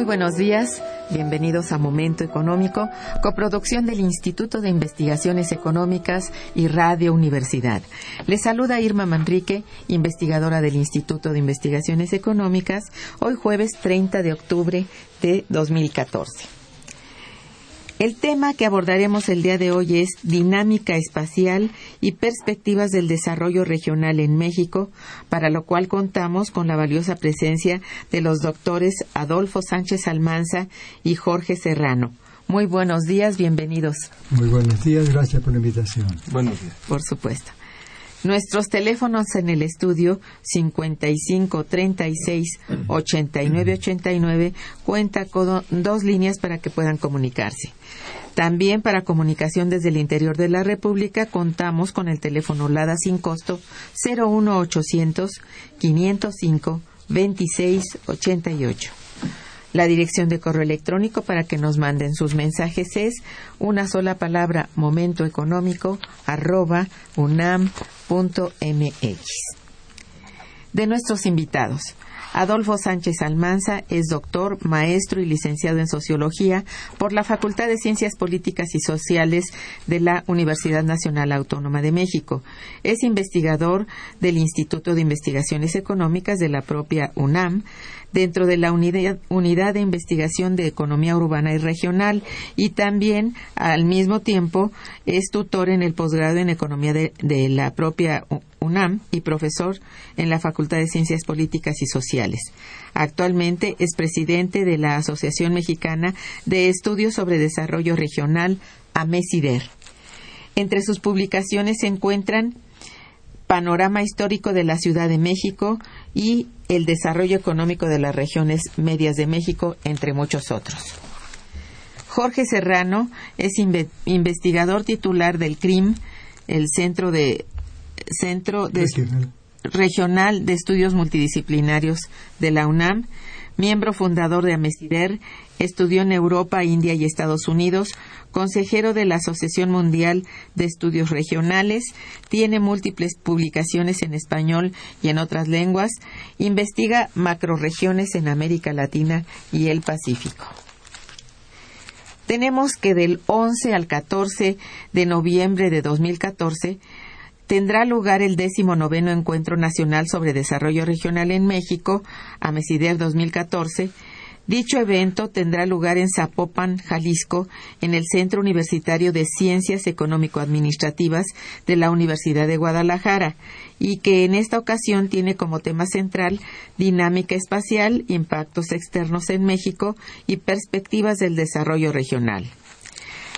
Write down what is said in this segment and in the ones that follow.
Muy buenos días, bienvenidos a Momento Económico, coproducción del Instituto de Investigaciones Económicas y Radio Universidad. Les saluda Irma Manrique, investigadora del Instituto de Investigaciones Económicas, hoy jueves 30 de octubre de 2014. El tema que abordaremos el día de hoy es dinámica espacial y perspectivas del desarrollo regional en México, para lo cual contamos con la valiosa presencia de los doctores Adolfo Sánchez Almanza y Jorge Serrano. Muy buenos días, bienvenidos. Muy buenos días, gracias por la invitación. Buenos días. Por supuesto. Nuestros teléfonos en el estudio 55 36 89 89 cuenta con dos líneas para que puedan comunicarse. También para comunicación desde el interior de la República contamos con el teléfono LADA sin costo 01800 505 2688. La dirección de correo electrónico para que nos manden sus mensajes es una sola palabra momentoeconómico arroba unam.mx. De nuestros invitados. Adolfo Sánchez Almanza es doctor, maestro y licenciado en Sociología por la Facultad de Ciencias Políticas y Sociales de la Universidad Nacional Autónoma de México. Es investigador del Instituto de Investigaciones Económicas de la propia UNAM dentro de la unidad, de investigación de economía urbana y regional y también al mismo tiempo es tutor en el posgrado en economía de, de la propia UNAM y profesor en la Facultad de Ciencias Políticas y Sociales. Actualmente es presidente de la Asociación Mexicana de Estudios sobre Desarrollo Regional, AMESIDER. Entre sus publicaciones se encuentran Panorama Histórico de la Ciudad de México y El Desarrollo Económico de las Regiones Medias de México, entre muchos otros. Jorge Serrano es investigador titular del CRIM, el Centro de Centro Regional. de Estudios Multidisciplinarios de la UNAM, miembro fundador de AMESIDER, estudió en Europa, India y Estados Unidos, consejero de la Asociación Mundial de Estudios Regionales, tiene múltiples publicaciones en español y en otras lenguas, investiga macroregiones en América Latina y el Pacífico. Tenemos que del 11 al 14 de noviembre de 2014 tendrá lugar el décimo noveno Encuentro Nacional sobre Desarrollo Regional en México, AMESIDER 2014, Dicho evento tendrá lugar en Zapopan, Jalisco, en el Centro Universitario de Ciencias Económico-Administrativas de la Universidad de Guadalajara y que en esta ocasión tiene como tema central dinámica espacial, impactos externos en México y perspectivas del desarrollo regional.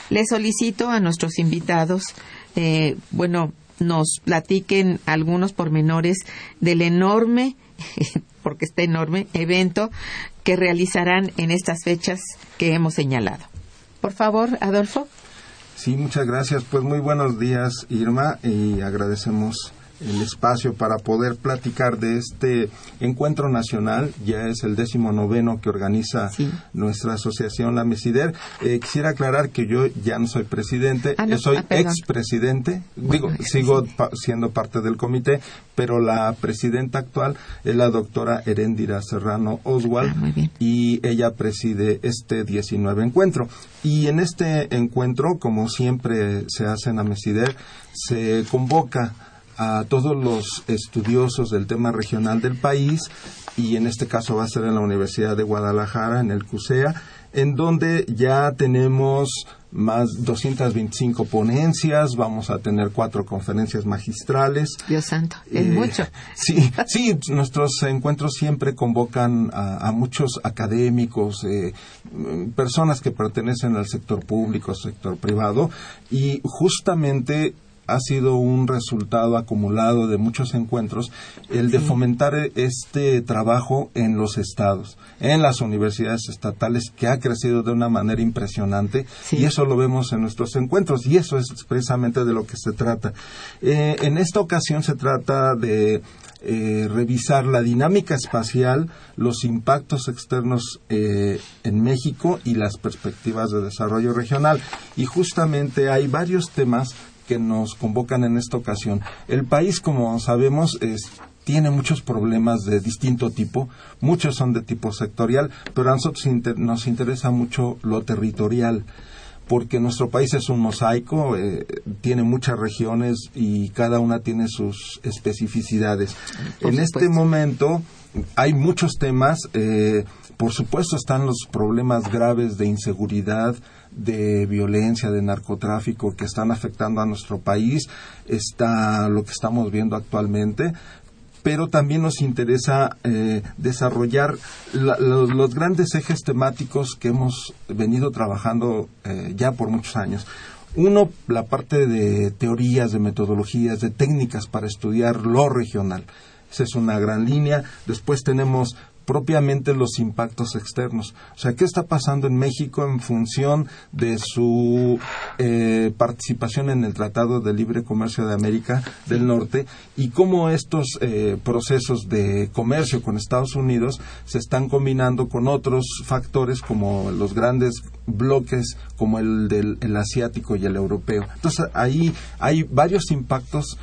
Le solicito a nuestros invitados, eh, bueno, nos platiquen algunos pormenores del enorme, porque está enorme, evento que realizarán en estas fechas que hemos señalado. Por favor, Adolfo. Sí, muchas gracias. Pues muy buenos días, Irma, y agradecemos el espacio para poder platicar de este encuentro nacional. Ya es el décimo noveno que organiza nuestra asociación La Mesider. Eh, quisiera aclarar que yo ya no soy presidente, ah, soy ah, expresidente. Digo, sigo siendo parte del comité, pero la presidenta actual es la doctora Heréndira Serrano Oswald ah, y ella preside este 19 encuentro. Y en este encuentro, como siempre se hace en la Mesider, se convoca a todos los estudiosos del tema regional del país y en este caso va a ser en la Universidad de Guadalajara, en el CUSEA, en donde ya tenemos más 225 ponencias, vamos a tener cuatro conferencias magistrales. Dios santo, es eh, mucho. Sí, sí, nuestros encuentros siempre convocan a, muchos académicos, eh, personas que pertenecen al sector público, sector privado, y justamente ha sido un resultado acumulado de muchos encuentros el de fomentar este trabajo en los estados, en las universidades estatales, que ha crecido de una manera impresionante y eso lo vemos en nuestros encuentros y eso es precisamente de lo que se trata. Eh, en esta ocasión se trata de eh, revisar la dinámica espacial, los impactos externos eh, en México y las perspectivas de desarrollo regional. Y justamente hay varios temas que nos convocan en esta ocasión. El país, como sabemos, tiene muchos problemas de distinto tipo, muchos son de tipo sectorial, pero a nosotros nos interesa mucho lo territorial porque nuestro país es un mosaico, eh, tiene muchas regiones y cada una tiene sus especificidades. en este momento hay muchos temas, eh, por supuesto están los problemas graves de inseguridad, de violencia, de narcotráfico que están afectando a nuestro país, está lo que estamos viendo actualmente, pero también nos interesa eh, desarrollar los, grandes ejes temáticos que hemos venido trabajando eh, ya por muchos años. Uno, la parte de teorías, de metodologías, de técnicas para estudiar lo regional. Esa es una gran línea. Después tenemos propiamente los impactos externos. O sea, ¿qué está pasando en México en función de su eh, participación en el Tratado de Libre Comercio de América del Norte y cómo estos eh, procesos de comercio con Estados Unidos se están combinando con otros factores como los grandes bloques como el del asiático y el europeo. Entonces, ahí hay varios impactos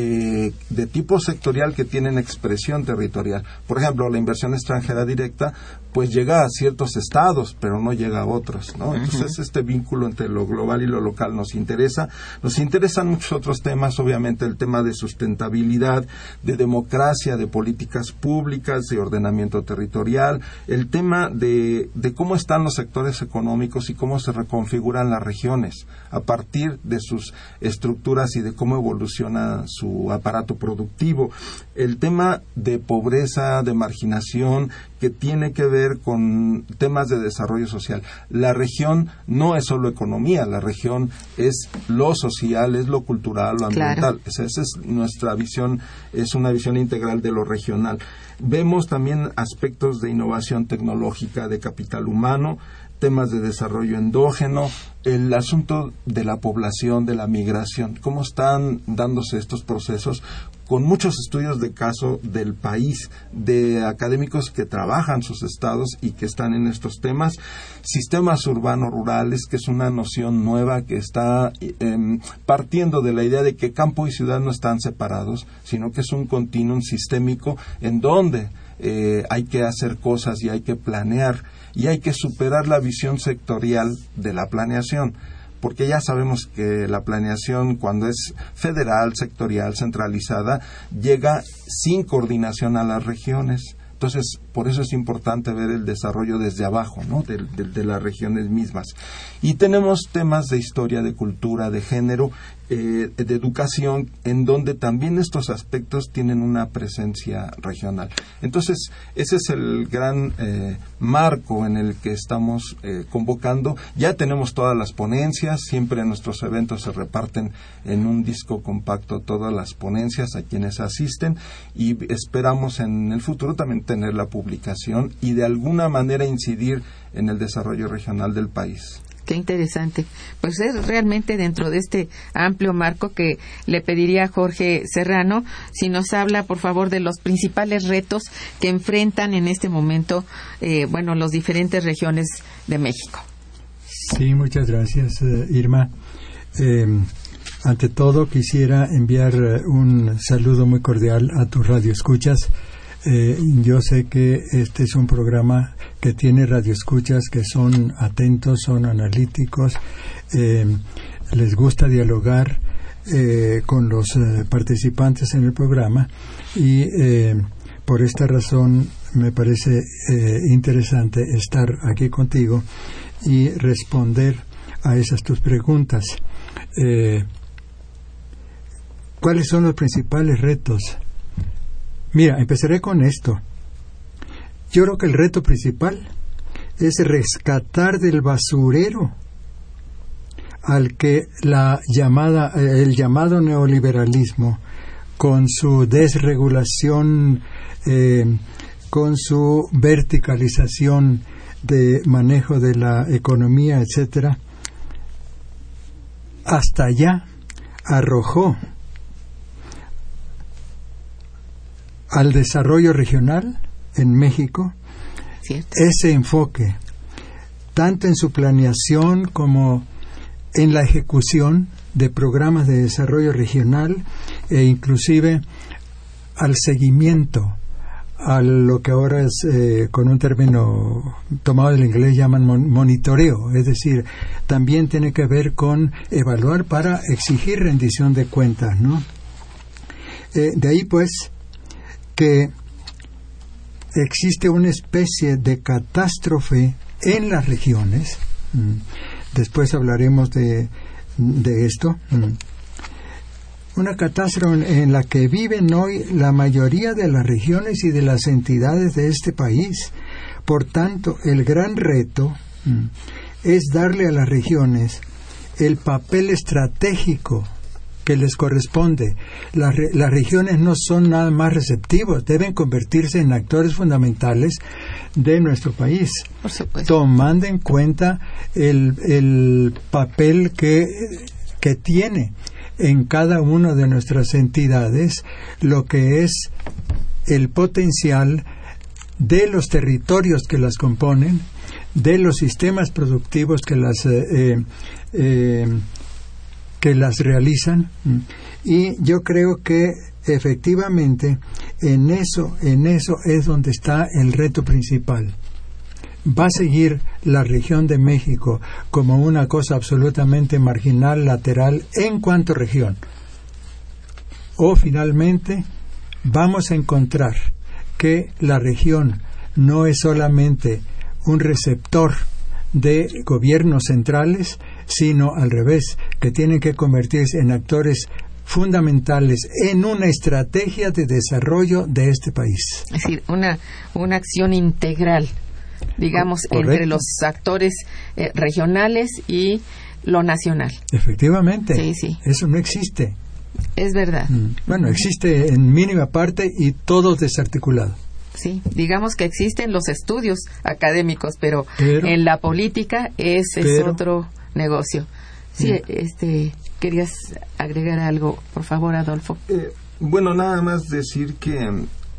eh, de tipo sectorial que tienen expresión territorial. Por ejemplo, la inversión extranjera directa pues llega a ciertos estados, pero no llega a otros, ¿no? Entonces este vínculo entre lo global y lo local nos interesa. Nos interesan muchos otros temas, obviamente el tema de sustentabilidad, de democracia, de políticas públicas, de ordenamiento territorial, el tema de, de cómo están los sectores económicos y cómo se reconfiguran las regiones a partir de sus estructuras y de cómo evoluciona su aparato productivo. El tema de pobreza, de marginación, que tiene que ver con temas de desarrollo social. La región no es solo economía, la región es lo social, es lo cultural, lo ambiental. Esa, esa es nuestra visión, es una visión integral de lo regional. Vemos también aspectos de innovación tecnológica, de capital humano, temas de desarrollo endógeno, el asunto de la población, de la migración, cómo están dándose estos procesos, con muchos estudios de caso del país, de académicos que trabajan sus estados y que están en estos temas, sistemas urbanos rurales, que es una noción nueva que está em, partiendo de la idea de que campo y ciudad no están separados, sino que es un continuum sistémico en donde eh, hay que hacer cosas y hay que planear y hay que superar la visión sectorial de la planeación porque ya sabemos que la planeación cuando es federal, sectorial, centralizada, llega sin coordinación a las regiones Entonces, por eso es importante ver el desarrollo desde abajo, ¿no? De, de las regiones mismas. Y tenemos temas de historia, de cultura, de género, eh, de educación, en donde también estos aspectos tienen una presencia regional. Entonces, ese es el gran eh, marco en el que estamos eh, convocando. Ya tenemos todas las ponencias, siempre en nuestros eventos se reparten en un disco compacto todas las ponencias a quienes asisten y esperamos en el futuro también tener la publicación y de alguna manera incidir en el desarrollo regional del país. Qué interesante. Pues es realmente dentro de este amplio marco que le pediría a Jorge Serrano si nos habla, por favor, de los principales retos que enfrentan en este momento, eh, bueno, las diferentes regiones de México. Sí, muchas gracias, eh, Irma. Em, ante todo, quisiera enviar eh, un saludo muy cordial a tu radio escuchas eh, yo sé que este es un programa que tiene radioescuchas que son atentos, son analíticos, eh, les gusta dialogar eh, con los participantes en el programa y por esta razón me parece interesante estar aquí contigo y responder a esas tus preguntas. ¿Cuáles son los principales retos? Mira, empezaré con esto. Yo creo que el reto principal es rescatar del basurero al que la llamada, eh, el llamado neoliberalismo, con su desregulación, eh, con su verticalización de manejo de la economía, etcétera, hasta allá arrojó al desarrollo regional en México ese enfoque, tanto en su planeación como en la ejecución de programas de desarrollo regional e inclusive al seguimiento a lo que ahora es eh, con un término tomado del inglés llaman monitoreo, es decir, también tiene que ver con evaluar para exigir rendición de cuentas, ¿no? Eh, de ahí pues que existe una especie de catástrofe en las regiones. Mm, después hablaremos de, esto. Mm, una catástrofe en la que viven hoy la mayoría de las regiones y de las entidades de este país. Por tanto, el gran reto mm, es darle a las regiones el papel estratégico que les corresponde. Las, regiones no son nada más receptivos, deben convertirse en actores fundamentales de nuestro país, tomando en cuenta el, el papel que, que tiene en cada una de nuestras entidades lo que es el potencial de los territorios que las componen, de los sistemas productivos que las eh, eh que las realizan. Y yo creo que efectivamente en eso en eso es donde está el reto principal. Va a seguir la región de México como una cosa absolutamente marginal lateral en cuanto región. O finalmente vamos a encontrar que la región no es solamente un receptor de gobiernos centrales, sino al revés, que tienen que convertirse en actores fundamentales en una estrategia de desarrollo de este país. Es decir, una, una acción integral, digamos, entre los actores eh, regionales y lo nacional. Efectivamente. Sí, sí. Eso no existe. Es verdad. Mm. Bueno, existe en mínima parte y todo desarticulado. Sí, digamos que existen los estudios académicos, pero, en la política ese es otro negocio. Sí, este, querías agregar algo, por favor, Adolfo. Eh, bueno, nada más decir que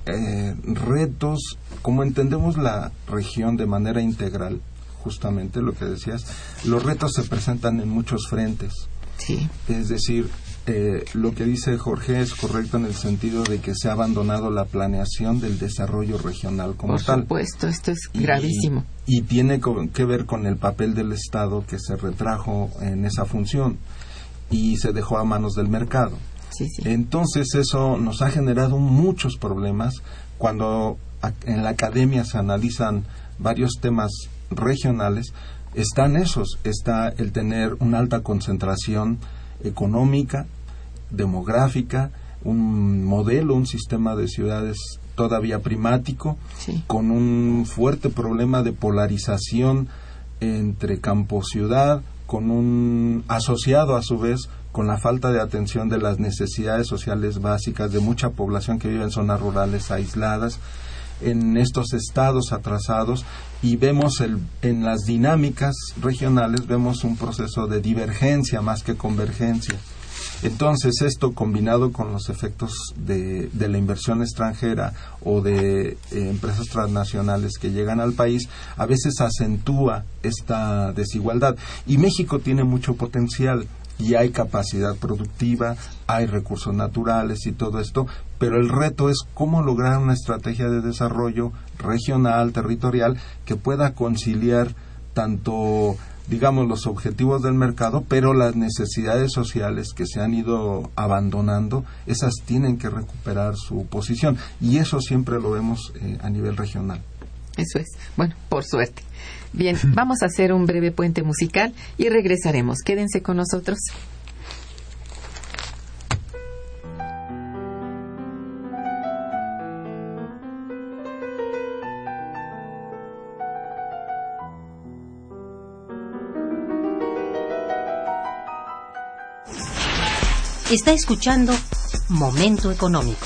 eh, retos, como entendemos la región de manera integral, justamente lo que decías, los retos se presentan en muchos frentes. Sí. Es decir, eh, lo que dice Jorge es correcto en el sentido de que se ha abandonado la planeación del desarrollo regional como tal. Por supuesto, esto es gravísimo. Y, tiene que ver con el papel del Estado que se retrajo en esa función y se dejó a manos del mercado. Entonces eso nos ha generado muchos problemas cuando en la academia se analizan varios temas regionales, están esos, está el tener una alta concentración económica, demográfica, un modelo, un sistema de ciudades todavía primático, con un fuerte problema de polarización entre campo-ciudad, con un asociado a su vez con la falta de atención de las necesidades sociales básicas de mucha población que vive en zonas rurales aisladas, en estos estados atrasados y vemos el, en las dinámicas regionales vemos un proceso de divergencia más que convergencia. Entonces, esto combinado con los efectos de, la inversión extranjera o de eh, empresas transnacionales que llegan al país, a veces acentúa esta desigualdad. Y México tiene mucho potencial y hay capacidad productiva, hay recursos naturales y todo esto, pero el reto es cómo lograr una estrategia de desarrollo regional, territorial, que pueda conciliar tanto digamos, los objetivos del mercado, pero las necesidades sociales que se han ido abandonando, esas tienen que recuperar su posición. Y eso siempre lo vemos eh, a nivel regional. Eso es. Bueno, por suerte. Bien, vamos a hacer un breve puente musical y regresaremos. Quédense con nosotros. Está escuchando Momento Económico.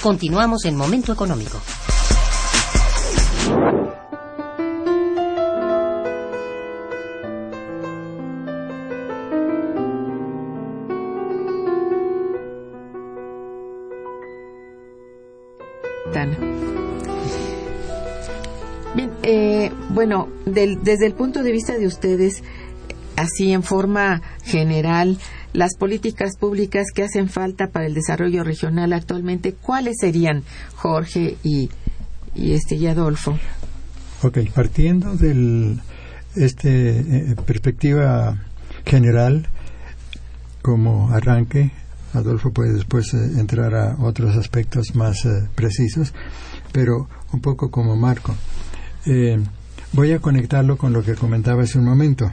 Continuamos en Momento Económico. Bien, eh, bueno, desde el punto de vista de ustedes, así en forma general, las políticas públicas que hacen falta para el desarrollo regional actualmente, ¿cuáles serían, Jorge y, y este y Adolfo? Ok, partiendo de este eh, perspectiva general como arranque, Adolfo puede después eh, entrar a otros aspectos más eh, precisos, pero un poco como marco. voy a conectarlo con lo que comentaba hace un momento.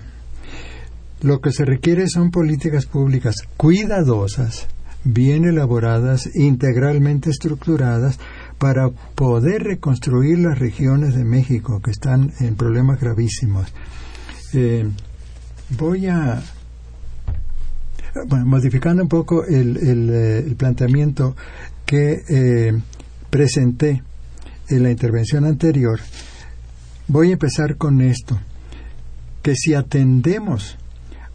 Lo que se requiere son políticas públicas cuidadosas, bien elaboradas, integralmente estructuradas, para poder reconstruir las regiones de México que están en problemas gravísimos. Eh, voy a, bueno, modificando un poco el, eh, planteamiento que eh, presenté en la intervención anterior, voy a empezar con esto, que si atendemos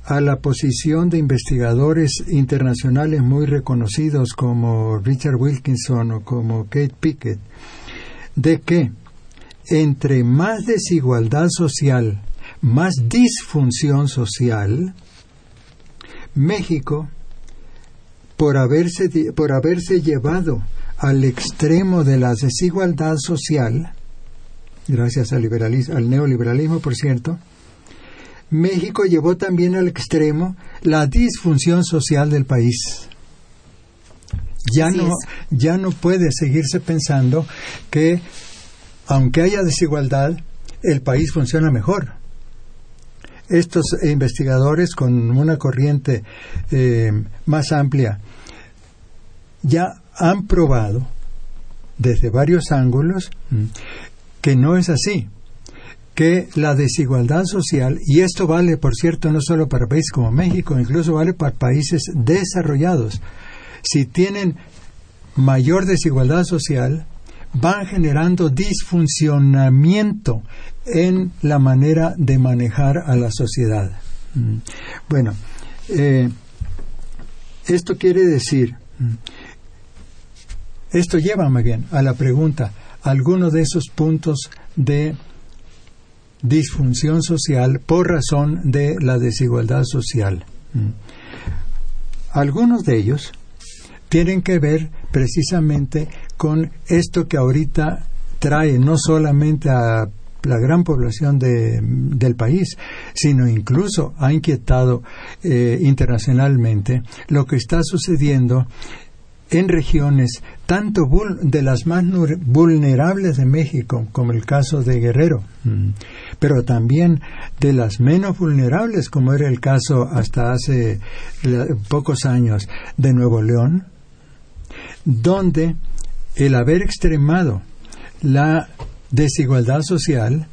a la posición de investigadores internacionales muy reconocidos como Richard Wilkinson o como Kate Pickett, de que entre más desigualdad social, más disfunción social, México, por haberse, por haberse llevado al extremo de la desigualdad social, gracias al, al neoliberalismo, por cierto, México llevó también al extremo la disfunción social del país. Ya no, ya no puede seguirse pensando que, aunque haya desigualdad, el país funciona mejor. Estos investigadores con una corriente eh, más amplia ya han probado desde varios ángulos mm, que no es así que la desigualdad social, y esto vale, por cierto, no solo para países como México, incluso vale para países desarrollados, si tienen mayor desigualdad social, van generando disfuncionamiento en la manera de manejar a la sociedad. Mm. Bueno, eh, esto quiere decir, mm, esto lleva más bien a la pregunta, algunos de esos puntos de disfunción social por razón de la desigualdad social. Mm. Algunos de ellos tienen que ver precisamente con esto que ahorita trae no solamente a la gran población del país, sino incluso ha inquietado eh, internacionalmente lo que está sucediendo en regiones tanto de las más vulnerables de México, como el caso de Guerrero, mm, pero también de las menos vulnerables, como era el caso hasta hace pocos años de Nuevo León, donde el haber extremado la desigualdad social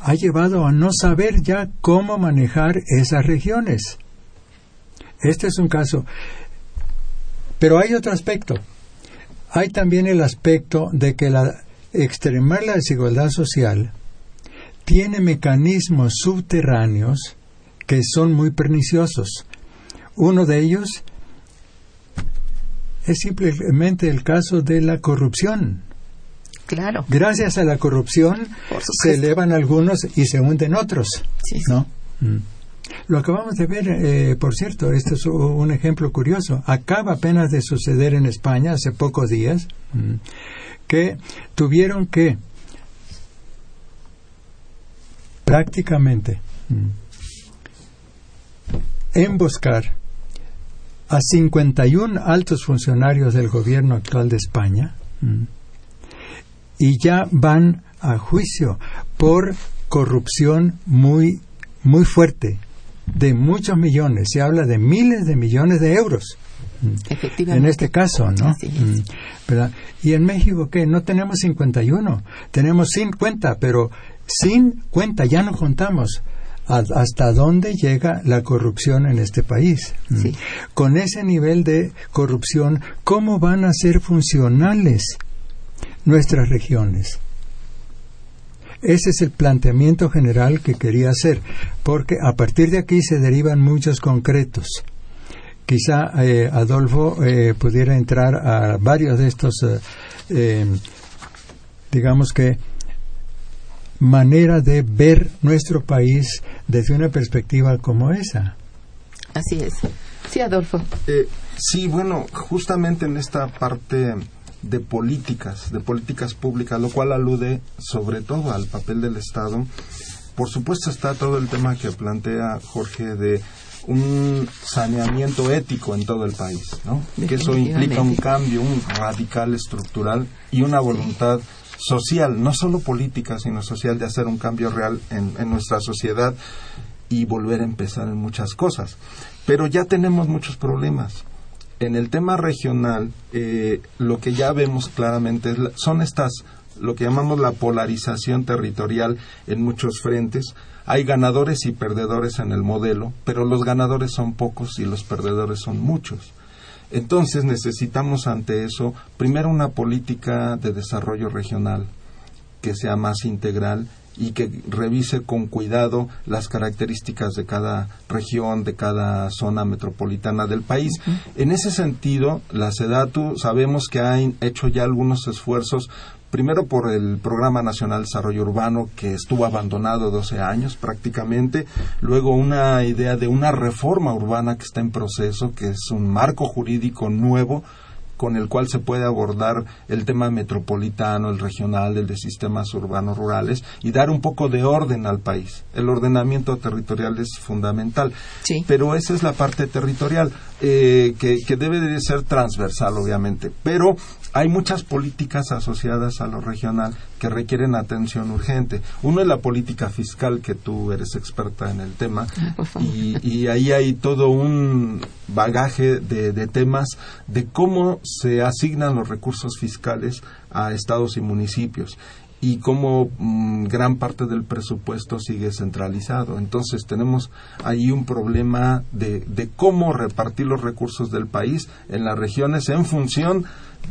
ha llevado a no saber ya cómo manejar esas regiones. Este es un caso pero hay otro aspecto. Hay también el aspecto de que la extremar la desigualdad social tiene mecanismos subterráneos que son muy perniciosos. Uno de ellos es simplemente el caso de la corrupción. Claro. Gracias a la corrupción se elevan algunos y se hunden otros, ¿no? Mm. Lo acabamos de ver, eh, por cierto, este es un ejemplo curioso. Acaba apenas de suceder en España hace pocos días mm, que tuvieron que prácticamente mm, emboscar a 51 altos funcionarios del gobierno actual de España mm, y ya van a juicio por corrupción muy muy fuerte de muchos millones, se habla de miles de millones de euros. En este caso, ¿no? Mm, y en México, ¿qué? No tenemos 51, tenemos 50, pero sin cuenta, ya no contamos hasta dónde llega la corrupción en este país. Mm. Con ese nivel de corrupción, ¿cómo van a ser funcionales nuestras regiones? Ese es el planteamiento general que quería hacer, porque a partir de aquí se derivan muchos concretos. Quizá eh, Adolfo eh, pudiera entrar a varios de estos, eh, digamos que, manera de ver nuestro país desde una perspectiva como esa. Así es. Sí, Adolfo. sí, bueno, justamente en esta parte de políticas, de políticas públicas, lo cual alude sobre todo al papel del Estado. Por supuesto está todo el tema que plantea Jorge de un saneamiento ético en todo el país, ¿no? Que eso implica un cambio, un radical estructural y una voluntad social, no solo política, sino social, de hacer un cambio real en, en nuestra sociedad y volver a empezar en muchas cosas. Pero ya tenemos muchos problemas en el tema regional, eh, lo que ya vemos claramente son estas, lo que llamamos la polarización territorial en muchos frentes. Hay ganadores y perdedores en el modelo, pero los ganadores son pocos y los perdedores son muchos. Entonces necesitamos ante eso, primero, una política de desarrollo regional que sea más integral y que revise con cuidado las características de cada región, de cada zona metropolitana del país. En ese sentido, la SEDATU sabemos que ha hecho ya algunos esfuerzos primero por el Programa Nacional de Desarrollo Urbano que estuvo abandonado 12 años prácticamente, luego una idea de una reforma urbana que está en proceso, que es un marco jurídico nuevo con el cual se puede abordar el tema metropolitano, el regional, el de sistemas urbanos rurales y dar un poco de orden al país. El ordenamiento territorial es fundamental, pero esa es la parte territorial eh, que, que debe de ser transversal, obviamente. Pero hay muchas políticas asociadas a lo regional que requieren atención urgente. Uno es la política fiscal, que tú eres experta en el tema, ah, y, ahí hay todo un bagaje de, de, temas de cómo se asignan los recursos fiscales a estados y municipios y cómo mm, gran parte del presupuesto sigue centralizado. Entonces tenemos ahí un problema de, de cómo repartir los recursos del país en las regiones en función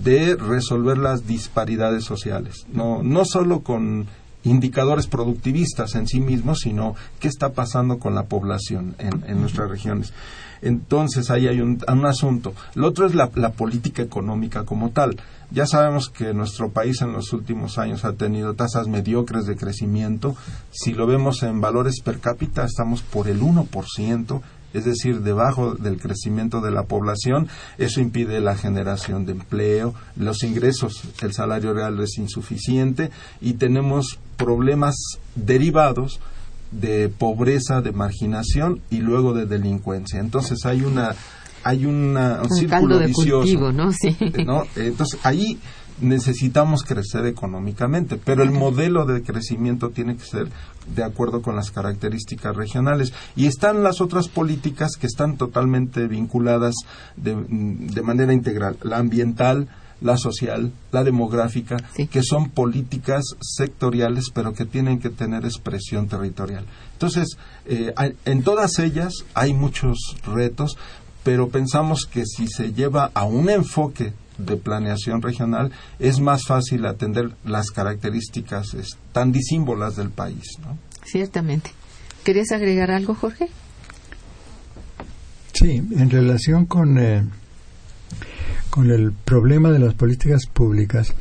de resolver las disparidades sociales. No, no solo con indicadores productivistas en sí mismos, sino qué está pasando con la población en, en nuestras regiones. Entonces ahí hay un, asunto. Lo otro es la, política económica como tal. Ya sabemos que nuestro país en los últimos años ha tenido tasas mediocres de crecimiento. Si lo vemos en valores per cápita, estamos por el 1%, es decir, debajo del crecimiento de la población. Eso impide la generación de empleo, los ingresos, el salario real es insuficiente y tenemos problemas derivados de pobreza, de marginación y luego de delincuencia. Entonces hay una hay una, un, círculo vicioso, ¿no? Sí. ¿no? Entonces ahí necesitamos crecer económicamente, pero el modelo de crecimiento tiene que ser de acuerdo con las características regionales. Y están las otras políticas que están totalmente vinculadas de, de manera integral, la ambiental, la social, la demográfica, que son políticas sectoriales, pero que tienen que tener expresión territorial. Entonces, eh, en todas ellas hay muchos retos, pero pensamos que si se lleva a un enfoque de planeación regional, es más fácil atender las características tan disímbolas del país. ¿no? Ciertamente. ¿Querías agregar algo, Jorge? Sí, en relación con eh, con el problema de las políticas públicas,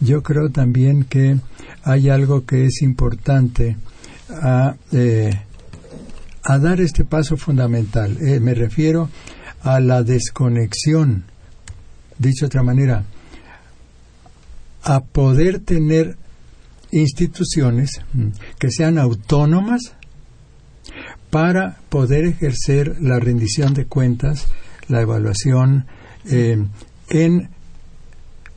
yo creo también que hay algo que es importante a, eh, a dar este paso fundamental. Eh, me refiero a la desconexión, dicho de otra manera, a poder tener instituciones mm, que sean autónomas para poder ejercer la rendición de cuentas, la evaluación, eh, en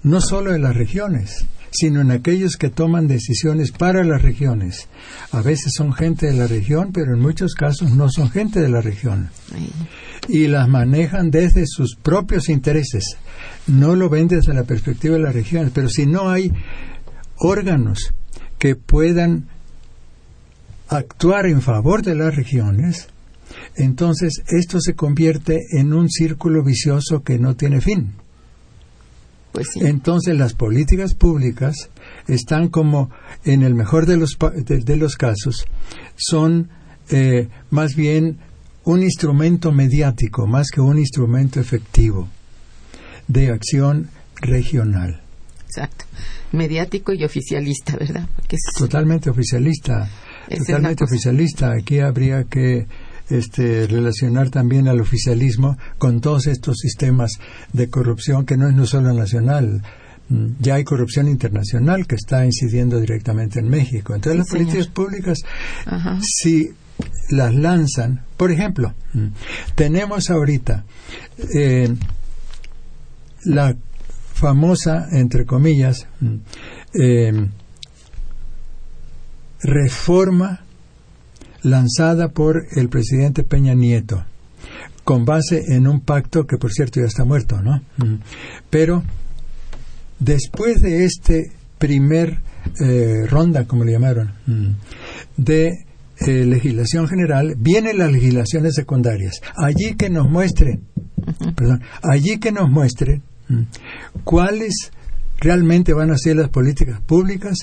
no solo en las regiones, sino en aquellos que toman decisiones para las regiones. A veces son gente de la región, pero en muchos casos no son gente de la región. Y las manejan desde sus propios intereses. No lo ven desde la perspectiva de las regiones, pero si no hay órganos que puedan actuar en favor de las regiones, entonces esto se convierte en un círculo vicioso que no tiene fin. Pues Entonces las políticas públicas están como, en el mejor de los, de, los casos, son eh, más bien un instrumento mediático más que un instrumento efectivo de acción regional. Exacto. Mediático y oficialista, ¿verdad? Totalmente oficialista. Totalmente oficialista. Aquí habría que este, relacionar también al oficialismo con todos estos sistemas de corrupción que no es no solo nacional, mm, ya hay corrupción internacional que está incidiendo directamente en México. Entonces las políticas públicas, si las lanzan, por ejemplo, mm, tenemos ahorita eh, la famosa, entre comillas, mm, eh, reforma lanzada por el presidente Peña Nieto, con base en un pacto que, por cierto, ya está muerto, ¿no? Mm. Pero después de este primer eh, ronda, como le llamaron, mm, de eh, legislación general, vienen las legislaciones secundarias. Allí que nos muestren, perdón, allí que nos muestren cuáles realmente van a ser las políticas públicas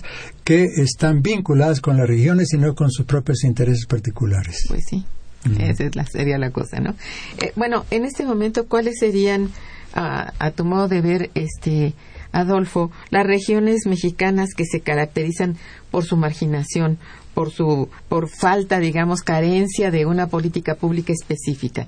que están vinculadas con las regiones y no con sus propios intereses particulares. Pues sí, esa es la, sería la cosa, ¿no? Eh, bueno, en este momento, ¿cuáles serían, a tu modo de ver, este, Adolfo, las regiones mexicanas que se caracterizan por su marginación, por su por falta, digamos, carencia de una política pública específica.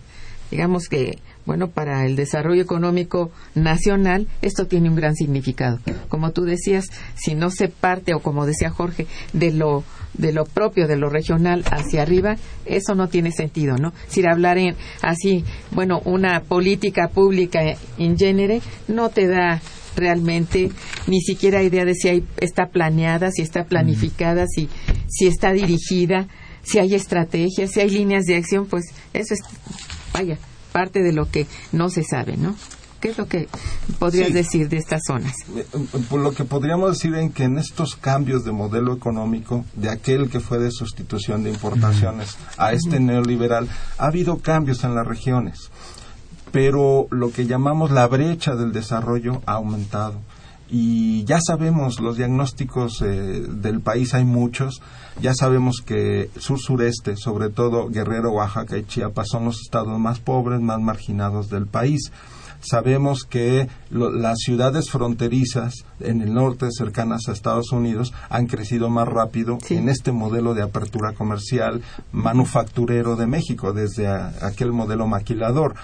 Digamos que bueno, para el desarrollo económico nacional esto tiene un gran significado. Como tú decías, si no se parte o como decía Jorge, de lo de lo propio, de lo regional hacia arriba, eso no tiene sentido, ¿no? Si hablar en así, bueno, una política pública en género no te da realmente ni siquiera idea de si hay, está planeada, si está planificada, si, si está dirigida, si hay estrategias, si hay líneas de acción, pues eso es, vaya, parte de lo que no se sabe, ¿no? ¿Qué es lo que podrías decir de estas zonas? Eh, eh, pues lo que podríamos decir es que en estos cambios de modelo económico, de aquel que fue de sustitución de importaciones a este neoliberal, ha habido cambios en las regiones, pero lo que llamamos la brecha del desarrollo ha aumentado y ya sabemos los diagnósticos eh, del país hay muchos. Ya sabemos que sur sureste sobre todo Guerrero Oaxaca y Chiapas son los estados más pobres más marginados del país. Sabemos que las ciudades fronterizas en el norte cercanas a Estados Unidos han crecido más rápido en este modelo de apertura comercial manufacturero de México desde aquel modelo maquilador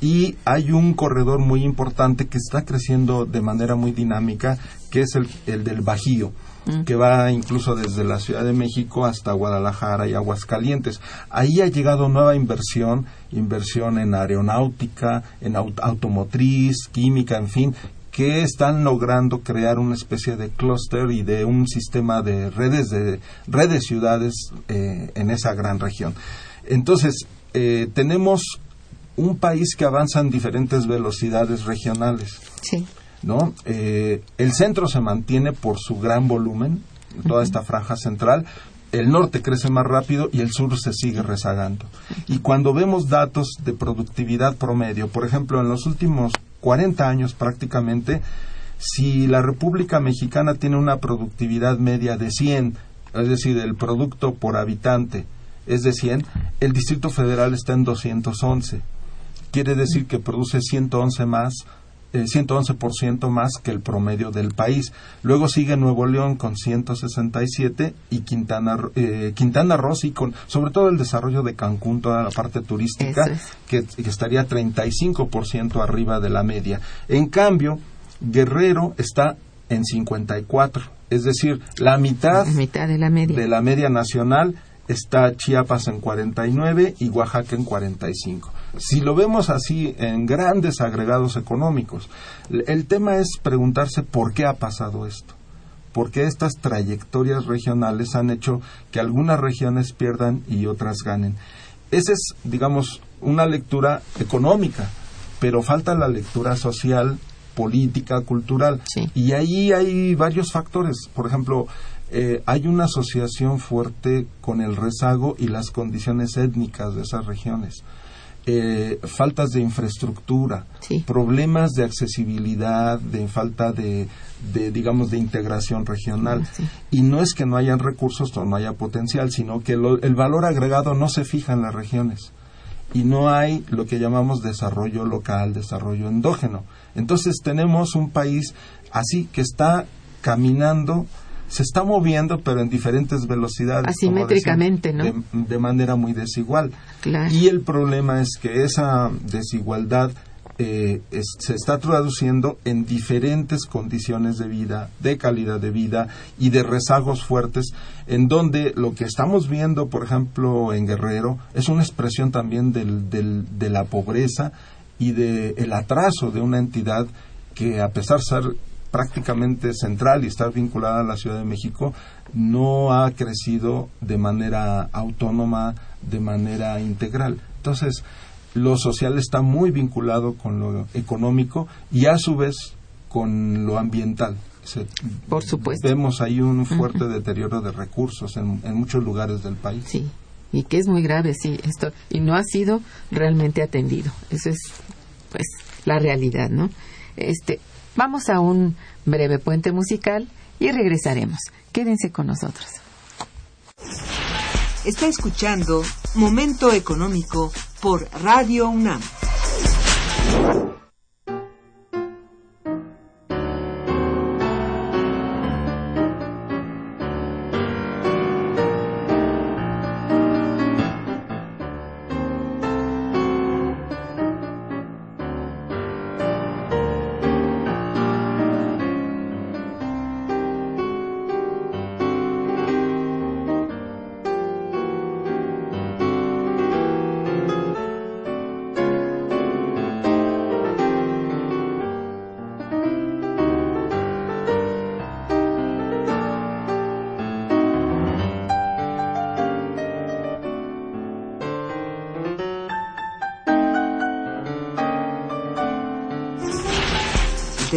y hay un corredor muy importante que está creciendo de manera muy dinámica, que es el, el del Bajío mm. que va incluso desde la Ciudad de México hasta Guadalajara y Aguascalientes. Ahí ha llegado nueva inversión, inversión en aeronáutica, en automotriz, química, en fin, que están logrando crear una especie de clúster y de un sistema de redes de redes ciudades eh, en esa gran región. Entonces, eh, tenemos un país que avanza en diferentes velocidades regionales. Sí. ¿No? Eh, el centro se mantiene por su gran volumen, toda esta franja central. El norte crece más rápido y el sur se sigue rezagando. Y cuando vemos datos de productividad promedio, por ejemplo, en los últimos 40 años prácticamente, si la República Mexicana tiene una productividad media de 100, es decir, el producto por habitante es de 100, el Distrito Federal está en 211 quiere decir que produce 111 más 111% eh, más que el promedio del país. Luego sigue Nuevo León con 167 y Quintana, eh, Quintana Roo y con sobre todo el desarrollo de Cancún, toda la parte turística, que, que, estaría 35% arriba de la media. En cambio, Guerrero está en 54, es decir, la mitad, la mitad de la media. De la media nacional está Chiapas en 49 y Oaxaca en 45. Si lo vemos así en grandes agregados económicos, el tema es preguntarse por qué ha pasado esto. ¿Por qué estas trayectorias regionales han hecho que algunas regiones pierdan y otras ganen? Esa es, digamos, una lectura económica, pero falta la lectura social, política, cultural. Y ahí hay varios factores. Por ejemplo, eh, hay una asociación fuerte con el rezago y las condiciones étnicas de esas regiones. Eh, faltas de infraestructura, problemas de accesibilidad, de falta de, digamos, de integración regional. Y no es que no hayan recursos o no haya potencial, sino que el valor agregado no se fija en las regiones. Y no hay lo que llamamos desarrollo local, desarrollo endógeno. Entonces tenemos un país así que está caminando se está moviendo, pero en diferentes velocidades. Asimétricamente, ¿no? De, manera muy desigual. Y el problema es que esa desigualdad eh, se está traduciendo en diferentes condiciones de vida, de calidad de vida y de rezagos fuertes, en donde lo que estamos viendo, por ejemplo, en Guerrero, es una expresión también del, de la pobreza y del el atraso de una entidad que, a pesar de ser prácticamente central y estar vinculada a la Ciudad de México, no ha crecido de manera autónoma, de manera integral. Entonces, lo social está muy vinculado con lo económico y a su vez con lo ambiental. Por supuesto. Vemos ahí un fuerte deterioro de recursos en, en, muchos lugares del país. Sí, y que es muy grave, sí, esto, y no ha sido realmente atendido. Eso es, pues, la realidad, ¿no? Este, Vamos a un breve puente musical y regresaremos. Quédense con nosotros. Está escuchando Momento Económico por Radio UNAM.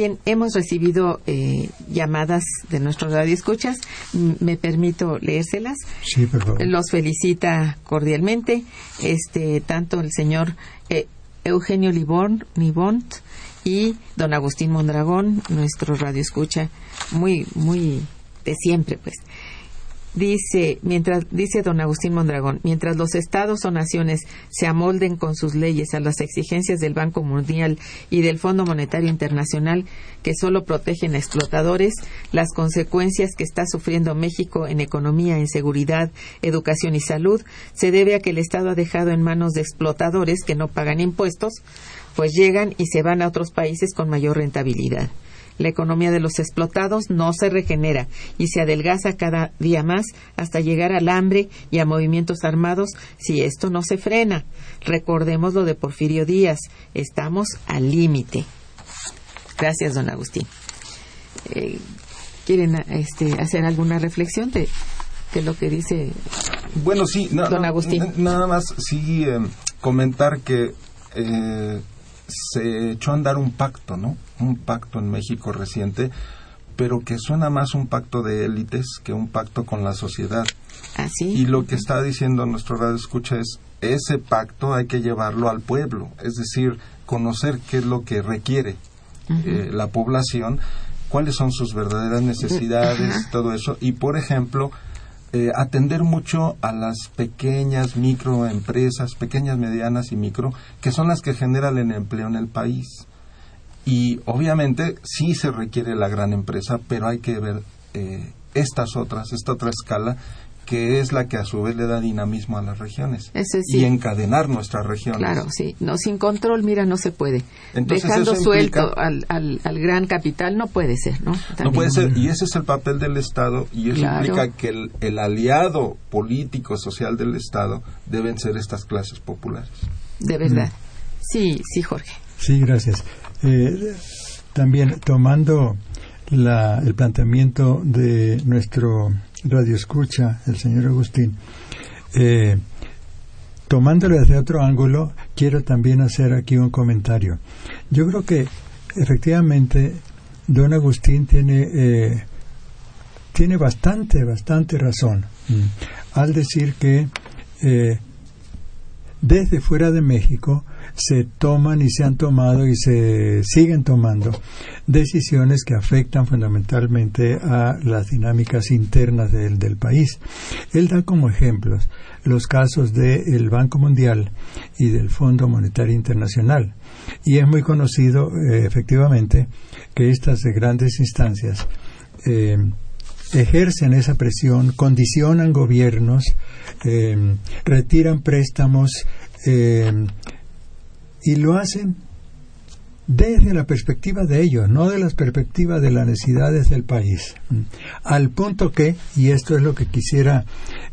Bien, hemos recibido eh, llamadas de nuestros radioescuchas. Me permito leérselas. Sí, por favor. Los felicita cordialmente este tanto el señor eh, Eugenio Libón, Libont y don Agustín Mondragón, nuestro radioescucha muy muy de siempre, pues. Dice, mientras, dice don Agustín Mondragón, mientras los estados o naciones se amolden con sus leyes a las exigencias del Banco Mundial y del Fondo Monetario Internacional, que solo protegen a explotadores, las consecuencias que está sufriendo México en economía, en seguridad, educación y salud se debe a que el Estado ha dejado en manos de explotadores que no pagan impuestos, pues llegan y se van a otros países con mayor rentabilidad la economía de los explotados no se regenera y se adelgaza cada día más hasta llegar al hambre y a movimientos armados si esto no se frena. Recordemos lo de Porfirio Díaz, estamos al límite. Gracias, don Agustín. Eh, ¿Quieren este, hacer alguna reflexión de, lo que dice bueno, sí, don Agustín? Nada más, sí, eh, comentar que eh, se echó a andar un pacto, ¿no? Un pacto en México reciente, pero que suena más un pacto de élites que un pacto con la sociedad. ¿Así? Y lo que está diciendo nuestro radio escucha es, ese pacto hay que llevarlo al pueblo, es decir, conocer qué es lo que requiere eh, la población, cuáles son sus verdaderas necesidades, todo eso. Y, por ejemplo, eh, atender mucho a las pequeñas microempresas, pequeñas, medianas y micro, que son las que generan el empleo en el país. Y obviamente sí se requiere la gran empresa, pero hay que ver eh, estas otras, esta otra escala que es la que a su vez le da dinamismo a las regiones y encadenar nuestras regiones. Claro, sí. No, sin control, mira, no se puede. Dejando suelto al, al, gran capital no puede ser, ¿no? No puede ser, y ese es el papel del Estado, y eso implica que el, aliado político, social del Estado deben ser estas clases populares. De verdad. Mm. Sí, sí, Jorge. Sí, gracias. Eh, también tomando la, el planteamiento de nuestro radio escucha, el señor Agustín, eh, tomándolo desde otro ángulo, quiero también hacer aquí un comentario. Yo creo que efectivamente don Agustín tiene, eh, tiene bastante, bastante razón mm, al decir que eh, desde fuera de México se toman y se han tomado y se siguen tomando decisiones que afectan fundamentalmente a las dinámicas internas del, del país. Él da como ejemplos los casos del Banco Mundial y del Fondo Monetario Internacional. Y es muy conocido, eh, efectivamente, que estas grandes instancias eh, ejercen esa presión, condicionan gobiernos, eh, retiran préstamos, y lo hacen desde la perspectiva de ellos, no de las perspectivas de las necesidades del país. Al punto que, y esto es lo que quisiera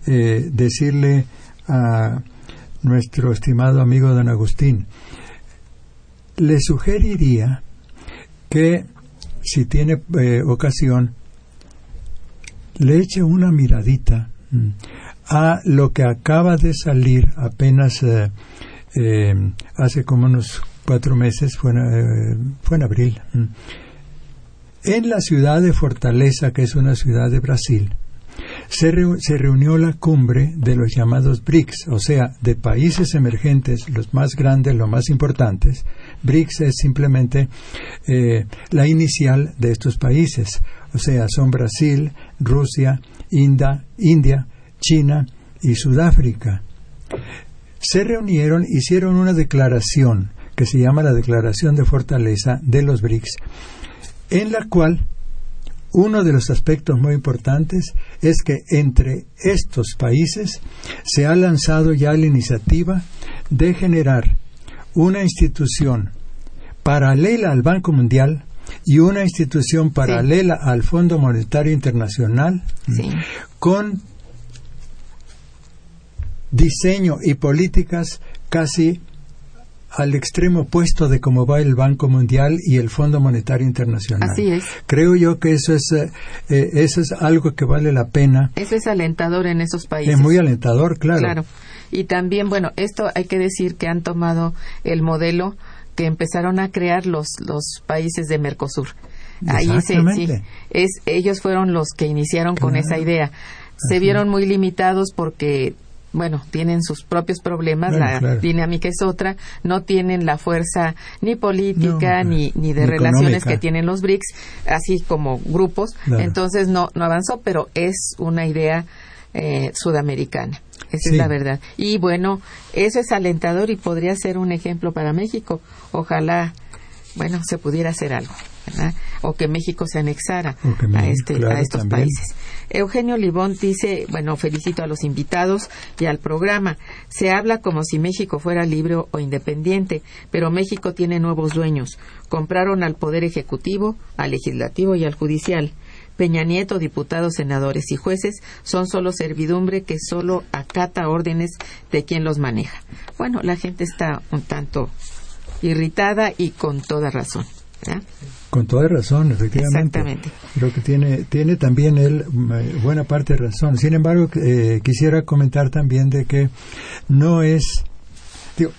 eh, decirle a nuestro estimado amigo don Agustín, le sugeriría que si tiene eh, ocasión, le eche una miradita mm, a lo que acaba de salir apenas eh, eh, hace como unos cuatro meses, fue en, en abril, mm, en la ciudad de Fortaleza, que es una ciudad de Brasil, se, reunió la cumbre de los llamados BRICS, o sea, de países emergentes, los más grandes, los más importantes. BRICS es simplemente eh, la inicial de estos países, o sea, son Brasil, Rusia, India, India, China y Sudáfrica. Se reunieron, hicieron una declaración que se llama la Declaración de Fortaleza de los BRICS, en la cual uno de los aspectos muy importantes es que entre estos países se ha lanzado ya la iniciativa de generar una institución paralela al Banco Mundial y una institución paralela al Fondo Monetario Internacional con diseño y políticas casi al extremo opuesto de cómo va el Banco Mundial y el Fondo Monetario Internacional. Así es. Creo yo que eso es, eh, eh, eso es algo que vale la pena. Eso es alentador en esos países. Es muy alentador, claro. Claro. Y también, bueno, esto hay que decir que han tomado el modelo que empezaron a crear los, los países de Mercosur. Ahí sí, es, ellos fueron los que iniciaron con esa idea. Se vieron muy limitados porque bueno, tienen sus propios problemas, la dinámica es otra, no tienen la fuerza ni política ni, ni de relaciones que tienen los BRICS, así como grupos, entonces no, no avanzó, pero es una idea eh, sudamericana. Esa es la verdad. Y bueno, eso es alentador y podría ser un ejemplo para México. Ojalá, bueno, se pudiera hacer algo, ¿verdad? O que México se anexara a, este, a estos países. Eugenio Libón dice, bueno, felicito a los invitados y al programa. Se habla como si México fuera libre o independiente, pero México tiene nuevos dueños. Compraron al Poder Ejecutivo, al Legislativo y al Judicial. Peña Nieto, diputados, senadores y jueces son solo servidumbre que solo acata órdenes de quien los maneja. Bueno, la gente está un tanto irritada y con toda razón. Con toda razón, efectivamente. Exactamente. Creo que tiene, tiene también él eh, buena parte de razón. Sin embargo, eh, quisiera comentar también de que no es,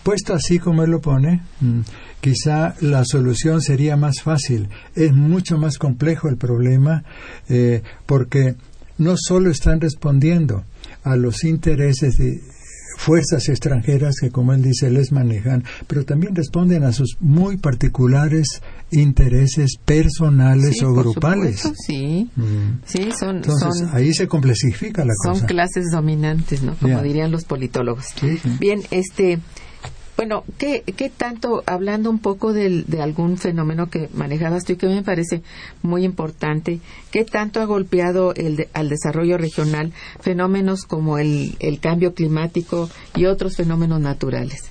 puesto así como él lo pone, mm, quizá la solución sería más fácil. Es mucho más complejo el problema eh, porque no solo están respondiendo a los intereses de, fuerzas extranjeras que, como él dice, les manejan, pero también responden a sus muy particulares intereses personales o grupales. sí, mm. sí, son, Entonces, ahí se complejifica la cosa. Son clases dominantes, ¿no? Como dirían los politólogos. Bien, este bueno, ¿qué, ¿qué, tanto, hablando un poco de algún fenómeno que manejabas tú y que me parece muy importante, qué tanto ha golpeado el al desarrollo regional fenómenos como el, el cambio climático y otros fenómenos naturales?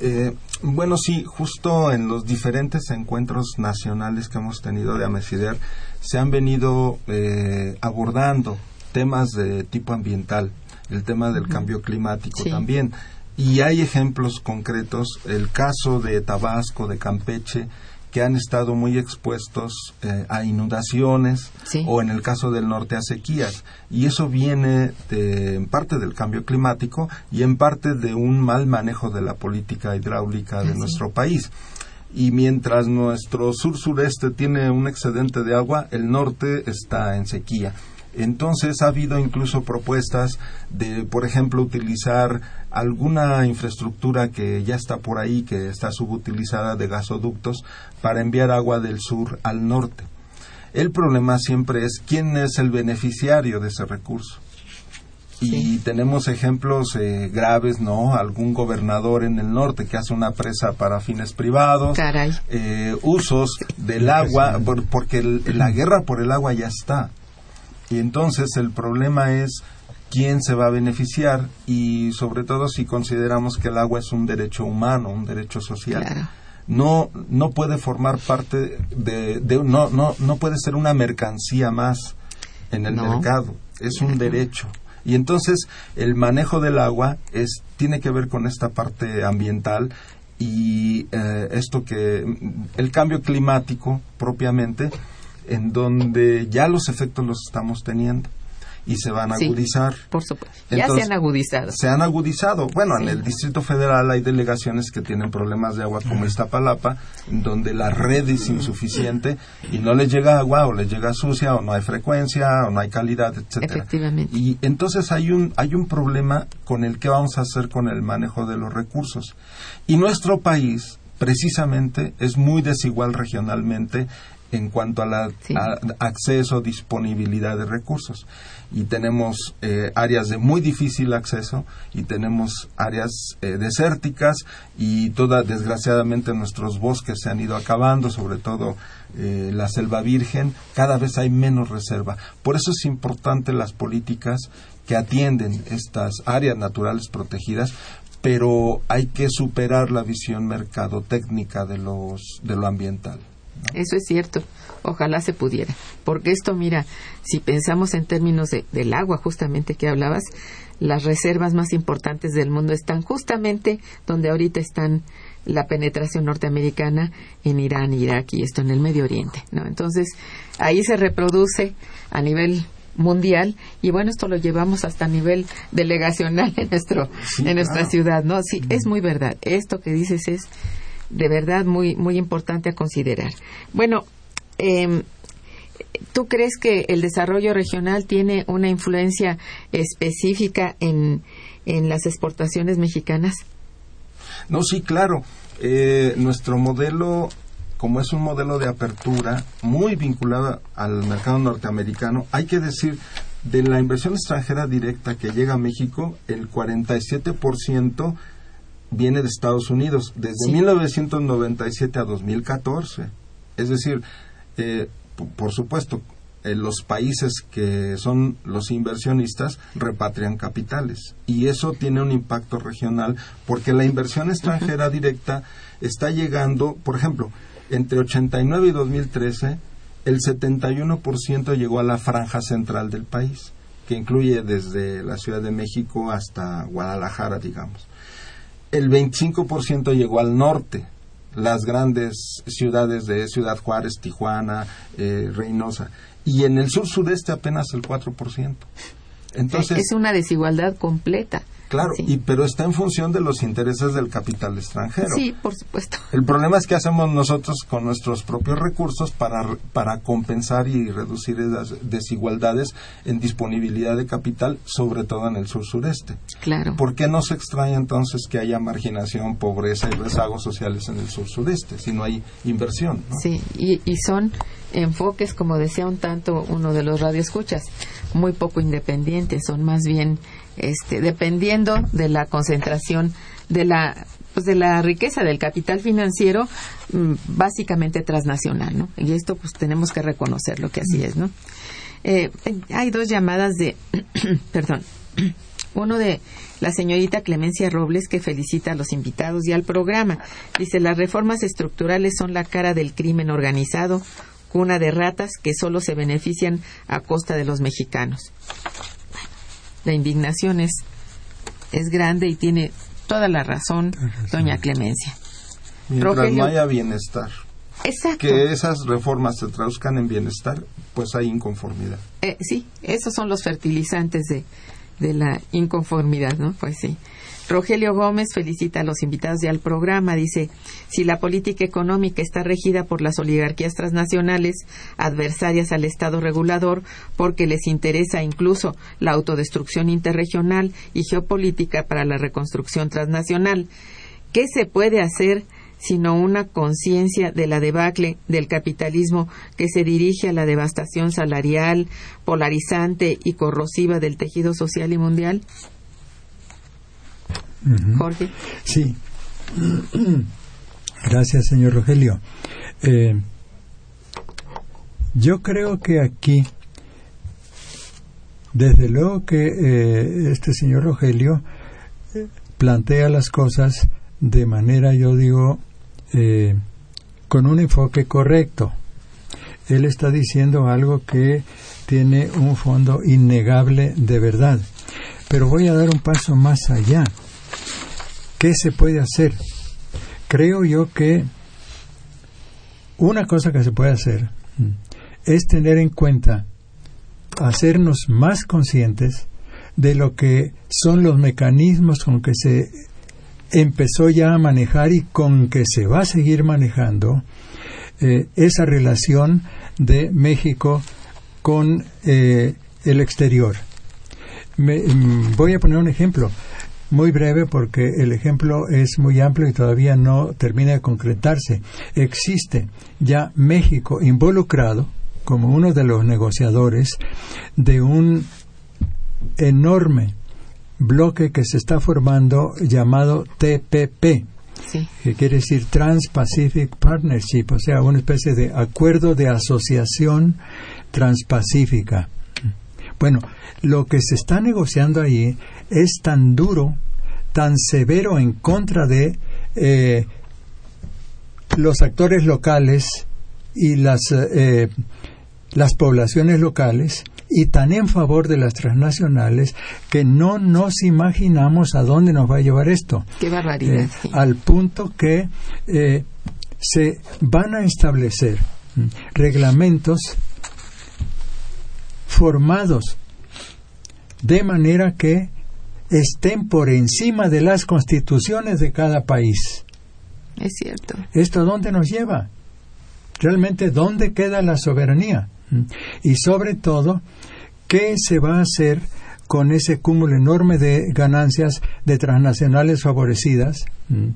Eh, bueno, sí, justo en los diferentes encuentros nacionales que hemos tenido de AMESIDER se han venido eh, abordando temas de tipo ambiental, el tema del cambio climático también y hay ejemplos concretos, el caso de Tabasco, de Campeche, que han estado muy expuestos eh, a inundaciones o en el caso del norte a sequías. Y eso viene de, en parte del cambio climático y en parte de un mal manejo de la política hidráulica de nuestro país. Y mientras nuestro sur-sureste tiene un excedente de agua, el norte está en sequía. Entonces ha habido incluso propuestas de, por ejemplo, utilizar alguna infraestructura que ya está por ahí, que está subutilizada de gasoductos, para enviar agua del sur al norte. El problema siempre es quién es el beneficiario de ese recurso. Y tenemos ejemplos eh, graves, ¿no? Algún gobernador en el norte que hace una presa para fines privados. Eh, usos del agua, porque la guerra por el agua ya está. Y entonces el problema es quién se va a beneficiar y sobre todo si consideramos que el agua es un derecho humano, un derecho social. No, no puede formar parte de, no, no, no puede ser una mercancía más en el mercado, es un derecho. Y entonces el manejo del agua es, tiene que ver con esta parte ambiental y eh, esto que el cambio climático propiamente en donde ya los efectos los estamos teniendo y se van a agudizar. Por supuesto. ya se han agudizado. Se han agudizado. Bueno, en el Distrito Federal hay delegaciones que tienen problemas de agua como Iztapalapa, donde la red es insuficiente y no les llega agua o les llega sucia o no hay frecuencia o no hay calidad, etcétera. Efectivamente. Y entonces hay un hay un problema con el que vamos a hacer con el manejo de los recursos. Y nuestro país precisamente es muy desigual regionalmente en cuanto al acceso, disponibilidad de recursos. Y tenemos eh, áreas de muy difícil acceso y tenemos áreas eh, desérticas y toda, desgraciadamente, nuestros bosques se han ido acabando, sobre todo eh, la selva virgen, cada vez hay menos reserva. Por eso es importante las políticas que atienden estas áreas naturales protegidas, pero hay que superar la visión mercadotécnica de, los, de lo ambiental. Eso es cierto. Ojalá se pudiera. Porque esto, mira, si pensamos en términos de, del agua, justamente que hablabas, las reservas más importantes del mundo están justamente donde ahorita están la penetración norteamericana en Irán, Irak y esto en el Medio Oriente, ¿no? Entonces, ahí se reproduce a nivel mundial y bueno esto lo llevamos hasta nivel delegacional en nuestro en nuestra ciudad no sí es muy verdad esto que dices es de verdad muy, muy importante a considerar. Bueno, eh, ¿tú crees que el desarrollo regional tiene una influencia específica en, en las exportaciones mexicanas? No, sí, claro. Eh, nuestro modelo, como es un modelo de apertura muy vinculado al mercado norteamericano, hay que decir, de la inversión extranjera directa que llega a México, el 47% viene de Estados Unidos desde 1997 a 2014. Es decir, eh, por supuesto, eh, los países que son los inversionistas repatrian capitales y eso tiene un impacto regional porque la inversión extranjera directa está llegando, por ejemplo, entre 89 y 2013 el 71% llegó a la franja central del país, que incluye desde la Ciudad de México hasta Guadalajara, digamos el 25% llegó al norte, las grandes ciudades de Ciudad Juárez, Tijuana, eh, Reynosa, y en el sur sudeste apenas el 4%. Entonces, es una desigualdad completa. Claro, y, pero está en función de los intereses del capital extranjero. Sí, por supuesto. El problema es que hacemos nosotros con nuestros propios recursos para, para compensar y reducir las desigualdades en disponibilidad de capital, sobre todo en el sur-sureste. Claro. ¿Por qué no se extraña entonces que haya marginación, pobreza y rezagos sociales en el sur-sureste si no hay inversión? Sí, y, y son enfoques, como decía un tanto uno de los radioescuchas, muy poco independientes, son más bien este, dependiendo de la concentración de la pues de la riqueza del capital financiero mm, básicamente transnacional, ¿no? Y esto pues tenemos que reconocer lo que así es, ¿no? Eh, hay dos llamadas de, perdón, uno de la señorita Clemencia Robles que felicita a los invitados y al programa. Dice, las reformas estructurales son la cara del crimen organizado, cuna de ratas que solo se benefician a costa de los mexicanos la indignación es, es grande y tiene toda la razón doña Clemencia. Mientras no haya bienestar. Exacto. Que esas reformas se traduzcan en bienestar, pues hay inconformidad. Eh, sí, esos son los fertilizantes de, de la inconformidad, ¿no? Pues sí. Rogelio Gómez felicita a los invitados y al programa. Dice, si la política económica está regida por las oligarquías transnacionales adversarias al Estado regulador porque les interesa incluso la autodestrucción interregional y geopolítica para la reconstrucción transnacional, ¿qué se puede hacer? sino una conciencia de la debacle del capitalismo que se dirige a la devastación salarial, polarizante y corrosiva del tejido social y mundial? Jorge. Sí. Gracias, señor Rogelio. Eh, yo creo que aquí, desde luego que eh, este señor Rogelio eh, plantea las cosas de manera, yo digo, con un enfoque correcto. Él está diciendo algo que tiene un fondo innegable de verdad. Pero voy a dar un paso más allá. ¿Qué se puede hacer? creo yo que una cosa que se puede hacer mm, es tener en cuenta, hacernos más conscientes de lo que son los mecanismos con que se empezó ya a manejar y con que se va a seguir manejando eh, esa relación de México con eh, el exterior. Mm, voy a poner un ejemplo muy breve porque el ejemplo es muy amplio y todavía no termina de concretarse. Existe ya México involucrado como uno de los negociadores de un enorme bloque que se está formando llamado TPP, que quiere decir Trans-Pacific Partnership, o sea, una especie de acuerdo de asociación transpacífica. Bueno, lo que se está negociando ahí es tan duro, tan severo en contra de eh, los actores locales y las, eh, las poblaciones locales y tan en favor de las transnacionales que no nos imaginamos a dónde nos va a llevar esto. Qué barbaridad. Eh, al punto que eh, se van a establecer mm, reglamentos formados de manera que estén por encima de las constituciones de cada país. Es cierto. ¿Esto a dónde nos lleva? Realmente, ¿dónde queda la soberanía? Mm. Y sobre todo, ¿qué se va a hacer con ese cúmulo enorme de ganancias de transnacionales favorecidas? Mm.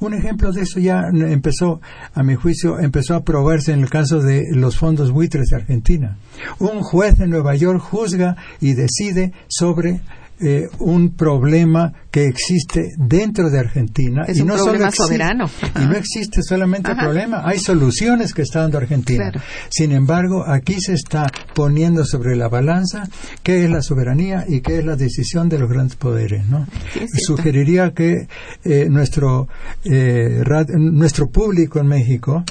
Un ejemplo de eso ya empezó, a mi juicio, empezó a probarse en el caso de los fondos buitres de Argentina. Un juez de Nueva York juzga y decide sobre eh, un problema que existe dentro de Argentina y no problema soberano. y no existe solamente el problema hay soluciones que está dando Argentina. Sin embargo aquí se está poniendo sobre la balanza qué es la soberanía y qué es la decisión de los grandes poderes no sugeriría que eh, nuestro eh, nuestro público en México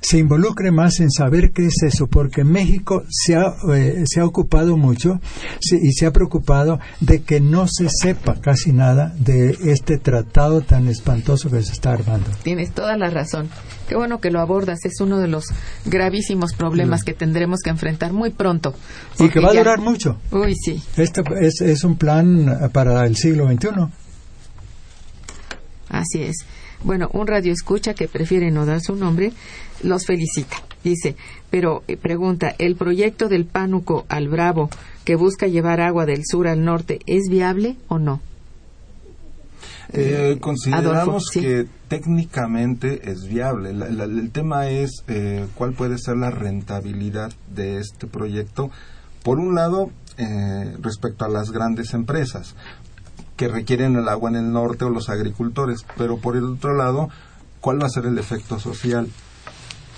se involucre más en saber qué es eso, porque México se ha, eh, se ha ocupado mucho y se ha preocupado de que no se sepa casi nada de este tratado tan espantoso que se está armando. Tienes toda la razón. Qué bueno que lo abordas. Es uno de los gravísimos problemas que tendremos que enfrentar muy pronto. Y que va a durar mucho. Uy, sí. Este es, es un plan para el siglo XXI. Así es. Bueno, un radio escucha que prefiere no dar su nombre los felicita. Dice, pero eh, pregunta, ¿el proyecto del Pánuco al Bravo que busca llevar agua del sur al norte es viable o no? Eh, consideramos que técnicamente es viable. el tema es eh, cuál puede ser la rentabilidad de este proyecto. Por un lado, respecto a las grandes empresas que requieren el agua en el norte o los agricultores, pero por el otro lado, ¿cuál va a ser el efecto social?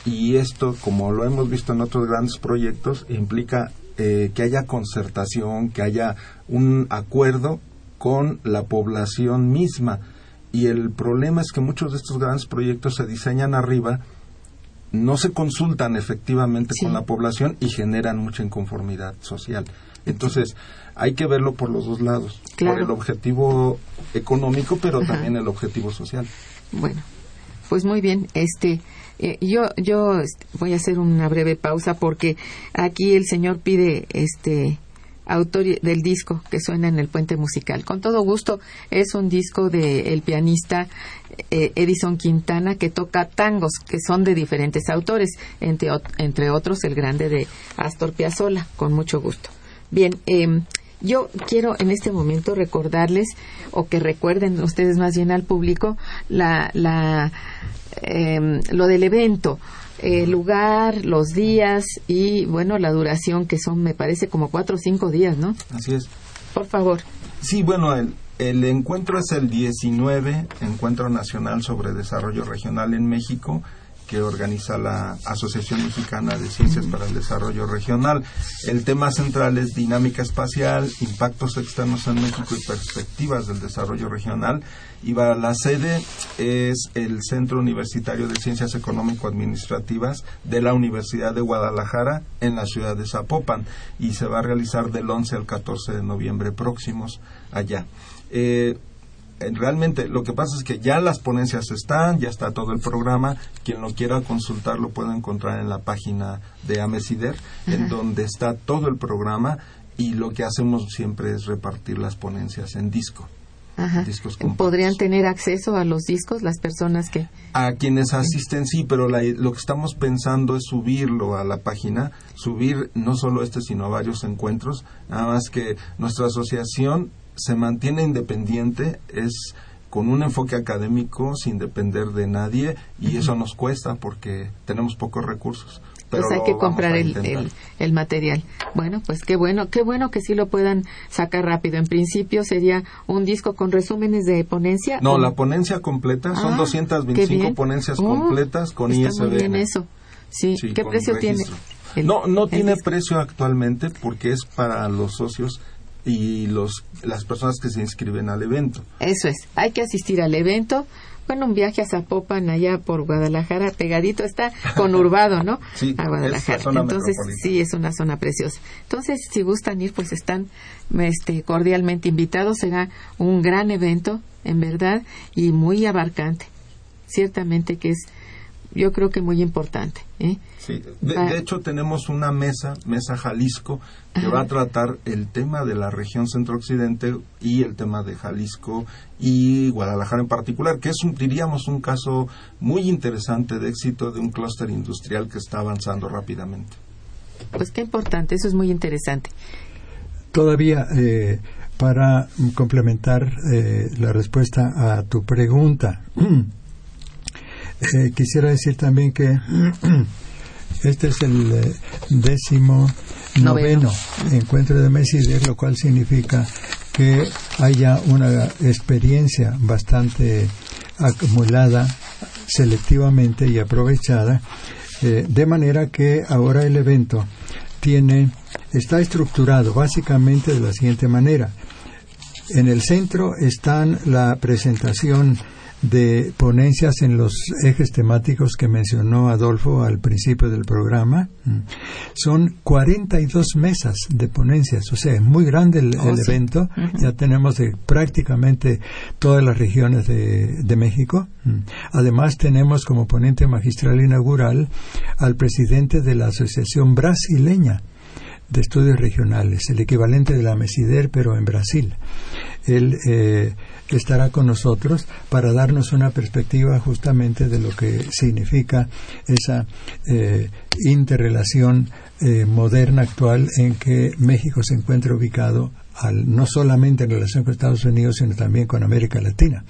y esto, como lo hemos visto en otros grandes proyectos, implica eh, que haya concertación, que haya un acuerdo con la población misma. Y el problema es que muchos de estos grandes proyectos se diseñan arriba, no se consultan efectivamente con la población y generan mucha inconformidad social. Entonces, hay que verlo por los dos lados, por el objetivo económico, pero también el objetivo social. Bueno, pues muy bien, este eh, yo, yo voy a hacer una breve pausa porque aquí el señor pide este autor del disco que suena en el puente musical. Con todo gusto, es un disco del el pianista eh, Edison Quintana que toca tangos que son de diferentes autores, entre, entre otros el grande de Astor Piazzolla, con mucho gusto. Bien, eh, yo quiero en este momento recordarles, o que recuerden ustedes más bien al público, la, la, em, lo del evento el lugar, los días y, bueno, la duración, que son, me parece, como cuatro o cinco días, ¿no? Así es. Por favor. Sí, bueno, el, el encuentro es el 19, Encuentro Nacional sobre Desarrollo Regional en México que organiza la Asociación Mexicana de Ciencias para el Desarrollo Regional. El tema central es dinámica espacial, impactos externos en México y perspectivas del desarrollo regional. Y la sede es el Centro Universitario de Ciencias Económico-Administrativas de la Universidad de Guadalajara en la ciudad de Zapopan y se va a realizar del 11 al 14 de noviembre próximos allá. Eh, realmente lo que pasa es que ya las ponencias están, ya está todo el programa. Quien lo quiera consultar lo puede encontrar en la página de Amesider, en donde está todo el programa y lo que hacemos siempre es repartir las ponencias en disco. ¿Podrían tener acceso a los discos las personas que...? A quienes asisten, sí, pero lo que estamos pensando es subirlo a la página, subir no solo este, sino varios encuentros, nada más que nuestra asociación se mantiene independiente, es con un enfoque académico sin depender de nadie y eso nos cuesta porque tenemos pocos recursos pues hay que comprar el, el, material. Bueno, pues qué bueno, qué bueno que sí lo puedan sacar rápido. En principio sería un disco con resúmenes de ponencia. No, la ponencia completa, son 225 ah, ponencias oh, completas con está Muy bien eso. Sí, ¿qué precio tiene? no, no tiene precio actualmente porque es para los socios y los las personas que se inscriben al evento. Eso es, hay que asistir al evento bueno, un viaje a Zapopan, allá por Guadalajara, pegadito está conurbado, ¿no? Sí, a Guadalajara. Entonces, sí, es una zona preciosa. Entonces, si gustan ir, pues están este, cordialmente invitados. Será un gran evento, en verdad, y muy abarcante. Ciertamente que es yo creo que muy importante. ¿eh? Sí, de, hecho tenemos una mesa, Mesa Jalisco, que va a tratar el tema de la región centro-occidente y el tema de Jalisco y Guadalajara en particular, que es, un, diríamos, un caso muy interesante de éxito de un clúster industrial que está avanzando rápidamente. Pues qué importante, eso es muy interesante. Todavía, eh, para complementar eh, la respuesta a tu pregunta, Eh, quisiera decir también que este es el eh, décimo noveno, encuentro de Mesider, lo cual significa que haya una experiencia bastante acumulada selectivamente y aprovechada, eh, de manera que ahora el evento tiene está estructurado básicamente de la siguiente manera. En el centro están la presentación de ponencias en los ejes temáticos que mencionó Adolfo al principio del programa. Mm. Son 42 mesas de ponencias, o sea, es muy grande el, oh, evento. Ya tenemos de prácticamente todas las regiones de, de México. Mm. Además, tenemos como ponente magistral inaugural al presidente de la Asociación Brasileña de Estudios Regionales, el equivalente de la MESIDER, pero en Brasil. Él eh, estará con nosotros para darnos una perspectiva justamente de lo que significa esa eh, interrelación eh, moderna actual en que México se encuentra ubicado no solamente en relación con Estados Unidos, sino también con América Latina.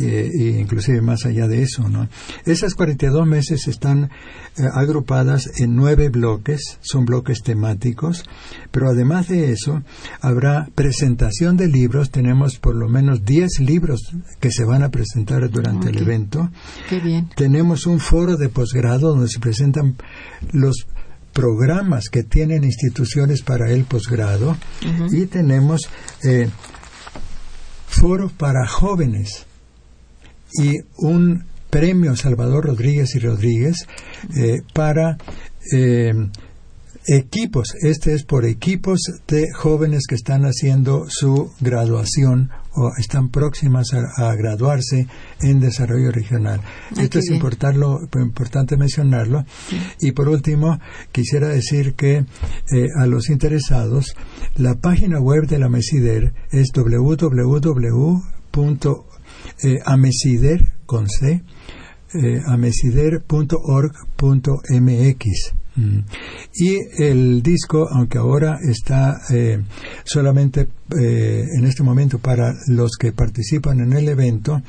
e inclusive más allá de eso, ¿no? Esas 42 meses están eh, agrupadas en nueve bloques, son bloques temáticos, pero además de eso, habrá presentación de libros, tenemos por lo menos 10 libros que se van a presentar durante el evento. Qué bien. Tenemos un foro de posgrado donde se presentan los programas que tienen instituciones para el posgrado y tenemos eh, foros para jóvenes y un premio Salvador Rodríguez y Rodríguez eh, para eh, equipos. Este es por equipos de jóvenes que están haciendo su graduación o están próximas a, graduarse en desarrollo regional. Esto es importante mencionarlo. Y por último, quisiera decir que eh, a los interesados, la página web de la MESIDER es www.amesider Mm. Y el disco, aunque ahora está eh, solamente eh, en este momento para los que participan en el evento,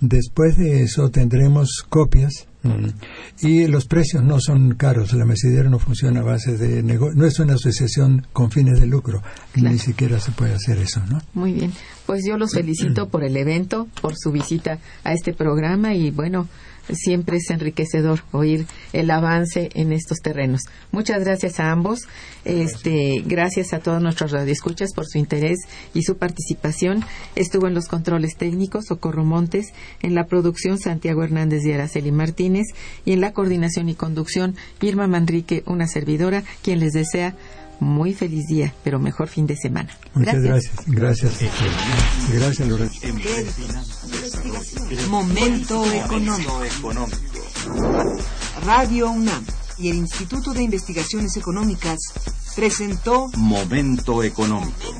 después de eso tendremos copias mm. y los precios no son caros. La mesidera no funciona a base de negocio, no es una asociación con fines de lucro, ni siquiera se puede hacer eso, ¿no? Muy bien, pues yo los felicito por el evento, por su visita a este programa y bueno, siempre es enriquecedor oír el avance en estos terrenos. Muchas gracias a ambos. Este, gracias a todos nuestros radioescuchas por su interés y su participación. Estuvo en los controles técnicos Socorro Montes, en la producción Santiago Hernández y Araceli Martínez. Martínez y en la coordinación y conducción Irma Manrique, una servidora, quien les desea muy feliz día, pero mejor fin de semana. Muchas gracias. Gracias. Gracias, Lorenzo. Momento económico. Radio UNAM y el Instituto de Investigaciones Económicas presentó Momento económico.